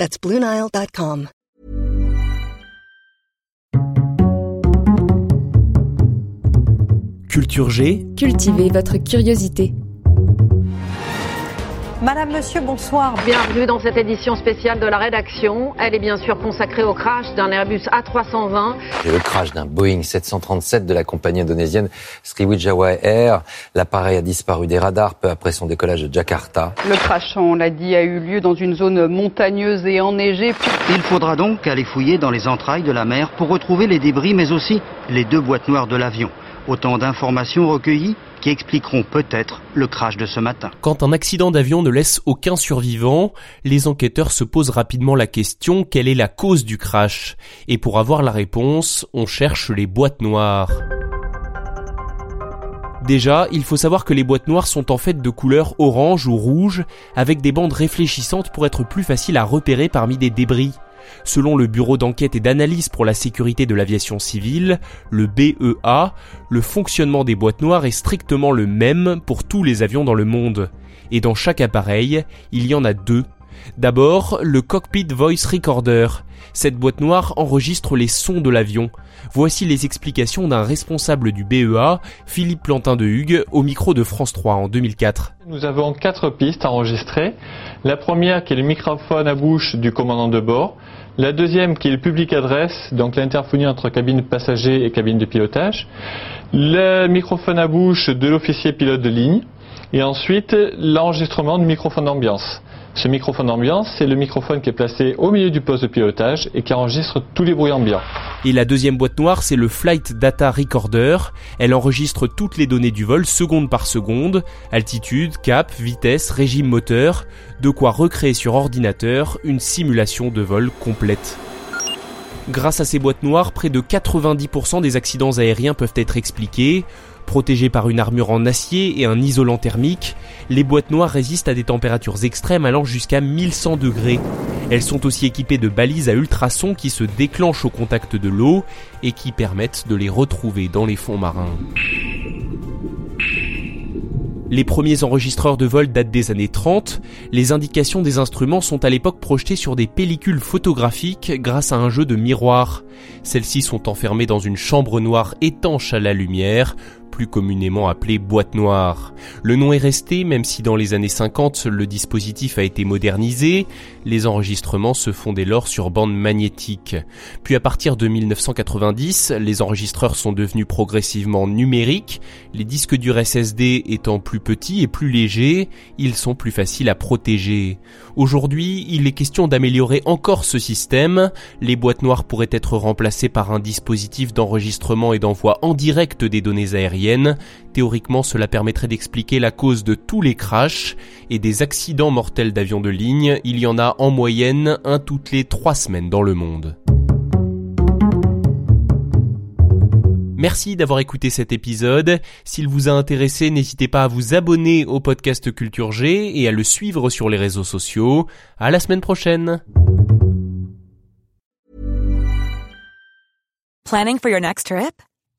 That's BlueNile.com. Culture G. Cultivez votre curiosité. Madame, Monsieur, bonsoir. Bienvenue dans cette édition spéciale de la rédaction. Elle est bien sûr consacrée au crash d'un Airbus A320. Et le crash d'un Boeing 737 de la compagnie indonésienne Sriwijaya Air. L'appareil a disparu des radars peu après son décollage de Jakarta. Le crash, on l'a dit, a eu lieu dans une zone montagneuse et enneigée. Il faudra donc aller fouiller dans les entrailles de la mer pour retrouver les débris, mais aussi les deux boîtes noires de l'avion. Autant d'informations recueillies qui expliqueront peut-être le crash de ce matin. Quand un accident d'avion ne laisse aucun survivant, les enquêteurs se posent rapidement la question quelle est la cause du crash? Et pour avoir la réponse, on cherche les boîtes noires. Déjà, il faut savoir que les boîtes noires sont en fait de couleur orange ou rouge, avec des bandes réfléchissantes pour être plus faciles à repérer parmi des débris. Selon le Bureau d'enquête et d'analyse pour la sécurité de l'aviation civile, le BEA, le fonctionnement des boîtes noires est strictement le même pour tous les avions dans le monde. Et dans chaque appareil, il y en a deux. D'abord, le Cockpit Voice Recorder. Cette boîte noire enregistre les sons de l'avion. Voici les explications d'un responsable du BEA, Philippe Plantin de Hugues, au micro de France 3 en 2004. Nous avons quatre pistes enregistrées. La première qui est le microphone à bouche du commandant de bord. La deuxième qui est le public adresse, donc l'interphonie entre cabine passager et cabine de pilotage. Le microphone à bouche de l'officier pilote de ligne. Et ensuite l'enregistrement du microphone d'ambiance. Ce microphone d'ambiance, c'est le microphone qui est placé au milieu du poste de pilotage et qui enregistre tous les bruits ambiants. Et la deuxième boîte noire, c'est le Flight Data Recorder. Elle enregistre toutes les données du vol seconde par seconde, altitude, cap, vitesse, régime moteur, de quoi recréer sur ordinateur une simulation de vol complète. Grâce à ces boîtes noires, près de 90% des accidents aériens peuvent être expliqués. Protégées par une armure en acier et un isolant thermique, les boîtes noires résistent à des températures extrêmes allant jusqu'à 1100 degrés. Elles sont aussi équipées de balises à ultrasons qui se déclenchent au contact de l'eau et qui permettent de les retrouver dans les fonds marins. Les premiers enregistreurs de vol datent des années 30. Les indications des instruments sont à l'époque projetées sur des pellicules photographiques grâce à un jeu de miroirs. Celles-ci sont enfermées dans une chambre noire étanche à la lumière plus communément appelée boîte noire. Le nom est resté, même si dans les années 50 le dispositif a été modernisé, les enregistrements se font dès lors sur bande magnétique. Puis à partir de 1990, les enregistreurs sont devenus progressivement numériques, les disques durs SSD étant plus petits et plus légers, ils sont plus faciles à protéger. Aujourd'hui, il est question d'améliorer encore ce système, les boîtes noires pourraient être remplacées par un dispositif d'enregistrement et d'envoi en direct des données aériennes Théoriquement, cela permettrait d'expliquer la cause de tous les crashs et des accidents mortels d'avions de ligne. Il y en a en moyenne un toutes les trois semaines dans le monde. Merci d'avoir écouté cet épisode. S'il vous a intéressé, n'hésitez pas à vous abonner au podcast Culture G et à le suivre sur les réseaux sociaux. À la semaine prochaine. Planning for your next trip?